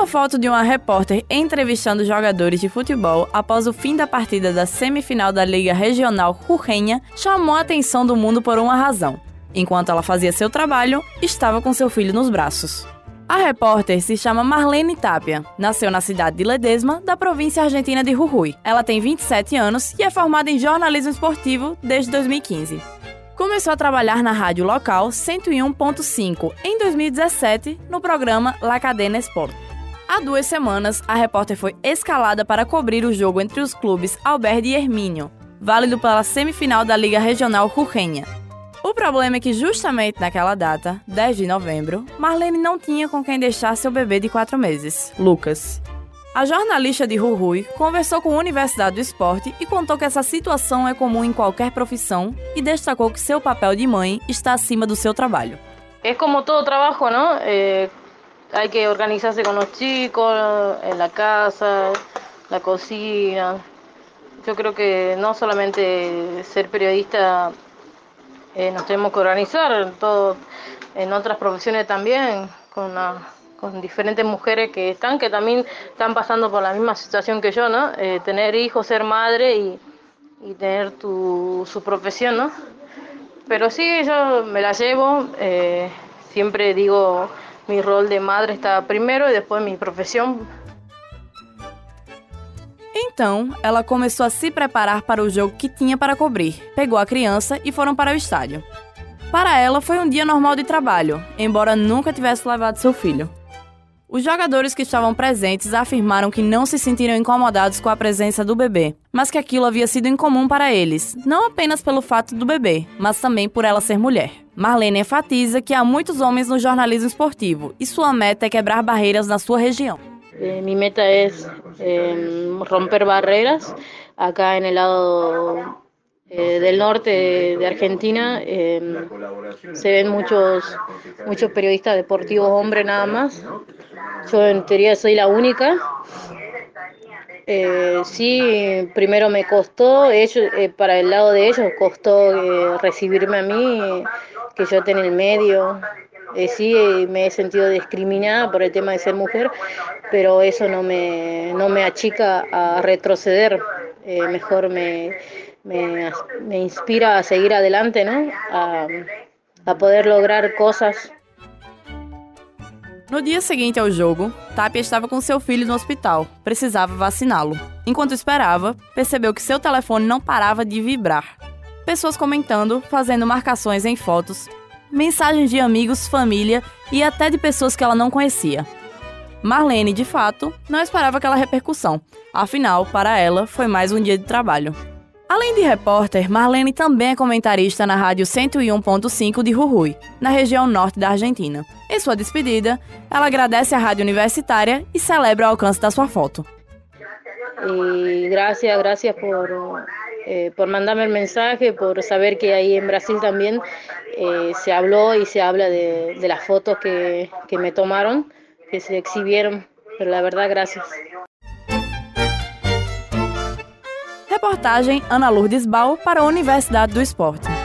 Uma foto de uma repórter entrevistando jogadores de futebol após o fim da partida da semifinal da Liga Regional Rurrenha chamou a atenção do mundo por uma razão. Enquanto ela fazia seu trabalho, estava com seu filho nos braços. A repórter se chama Marlene Tapia. Nasceu na cidade de Ledesma, da província argentina de Jujuy. Ela tem 27 anos e é formada em jornalismo esportivo desde 2015. Começou a trabalhar na rádio local 101.5 em 2017 no programa La Cadena Sport. Há duas semanas, a repórter foi escalada para cobrir o jogo entre os clubes Alberdi e Hermínio, válido pela semifinal da Liga Regional Rurrenha. O problema é que justamente naquela data, 10 de novembro, Marlene não tinha com quem deixar seu bebê de quatro meses, Lucas. A jornalista de Rui conversou com a Universidade do Esporte e contou que essa situação é comum em qualquer profissão e destacou que seu papel de mãe está acima do seu trabalho. É como todo trabalho, não? É, hay que organizarse con los chicos, en la casa, la cocina. Yo creo que no solamente ser periodista eh, nos tenemos que organizar, todo, en otras profesiones también, con con diferentes mujeres que están, que también están pasando por la misma situación que yo, ¿no? Eh, tener hijos, ser madre y, y tener tu, su profesión, ¿no? Pero sí, yo me la llevo, eh, siempre digo, mi rol de madre está primero e depois minha profissão. Então, ela começou a se preparar para o jogo que tinha para cobrir. Pegou a criança e foram para o estádio. Para ela, foi um dia normal de trabalho, embora nunca tivesse levado seu filho. Os jogadores que estavam presentes afirmaram que não se sentiram incomodados com a presença do bebê, mas que aquilo havia sido incomum para eles, não apenas pelo fato do bebê, mas também por ela ser mulher. Marlene enfatiza que há muitos homens no jornalismo esportivo e sua meta é quebrar barreiras na sua região. Eh, mi meta es eh, romper barreras acá el lado Eh, del norte de Argentina eh, se ven muchos, muchos periodistas deportivos hombres nada más. Yo en teoría soy la única. Eh, sí, primero me costó, ellos, para el lado de ellos costó recibirme a mí, que yo esté en el medio. sí, me he sentido discriminada por el tema de ser mujer, pero eso no me, no me achica a retroceder. mejor me, me, me, inspira a seguir adelante, ¿no? A, a poder lograr coisas. No dia seguinte ao jogo, Tapia estava com seu filho no hospital, precisava vaciná-lo. Enquanto esperava, percebeu que seu telefone não parava de vibrar. Pessoas comentando, fazendo marcações em fotos, mensagens de amigos, família e até de pessoas que ela não conhecia. Marlene, de fato, não esperava aquela repercussão. Afinal, para ela, foi mais um dia de trabalho. Além de repórter, Marlene também é comentarista na rádio 101.5 de Jujuy, na região norte da Argentina. Em sua despedida, ela agradece à rádio universitária e celebra o alcance da sua foto. E gracias, gracias por, eh, por mandarme el mensaje, por saber que ahí en Brasil también eh, se habló y se habla de, de las fotos que, que me tomaron, que se exhibieron. Pero la verdad, gracias. Reportagem Ana Lourdes Bal para a Universidade do Esporte.